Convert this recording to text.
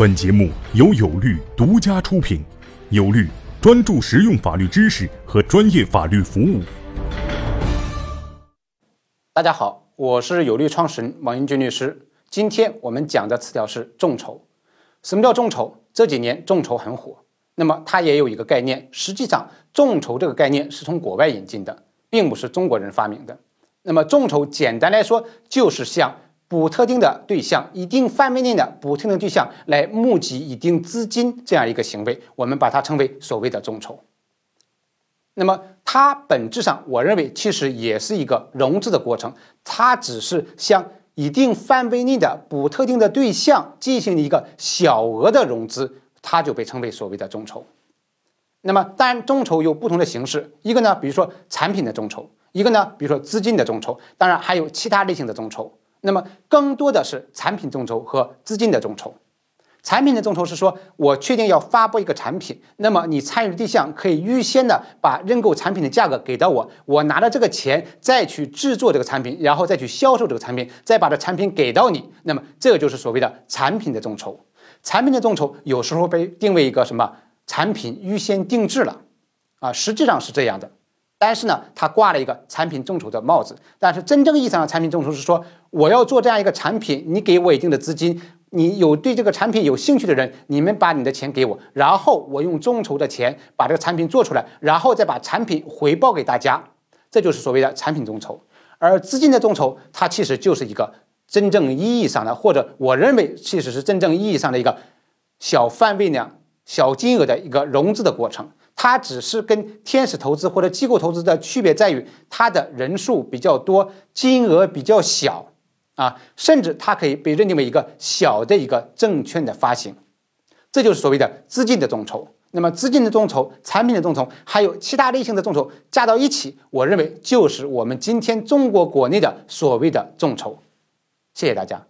本节目由有律独家出品，有律专注实用法律知识和专业法律服务。大家好，我是有律创始人王英军律师。今天我们讲的词条是众筹。什么叫众筹？这几年众筹很火，那么它也有一个概念，实际上众筹这个概念是从国外引进的，并不是中国人发明的。那么众筹简单来说就是向补特定的对象、一定范围内的补特定对象来募集一定资金这样一个行为，我们把它称为所谓的众筹。那么它本质上，我认为其实也是一个融资的过程，它只是向一定范围内的补特定的对象进行一个小额的融资，它就被称为所谓的众筹。那么当然，众筹有不同的形式，一个呢，比如说产品的众筹；一个呢，比如说资金的众筹；当然还有其他类型的众筹。那么更多的是产品众筹和资金的众筹。产品的众筹是说，我确定要发布一个产品，那么你参与的对象可以预先的把认购产品的价格给到我，我拿着这个钱再去制作这个产品，然后再去销售这个产品，再把这产品给到你。那么这个就是所谓的产品的众筹。产品的众筹有时候被定为一个什么产品预先定制了，啊，实际上是这样的。但是呢，它挂了一个产品众筹的帽子。但是真正意义上的产品众筹是说，我要做这样一个产品，你给我一定的资金，你有对这个产品有兴趣的人，你们把你的钱给我，然后我用众筹的钱把这个产品做出来，然后再把产品回报给大家，这就是所谓的产品众筹。而资金的众筹，它其实就是一个真正意义上的，或者我认为其实是真正意义上的一个小范围量、小金额的一个融资的过程。它只是跟天使投资或者机构投资的区别在于，它的人数比较多，金额比较小，啊，甚至它可以被认定为一个小的一个证券的发行，这就是所谓的资金的众筹。那么资金的众筹、产品的众筹，还有其他类型的众筹加到一起，我认为就是我们今天中国国内的所谓的众筹。谢谢大家。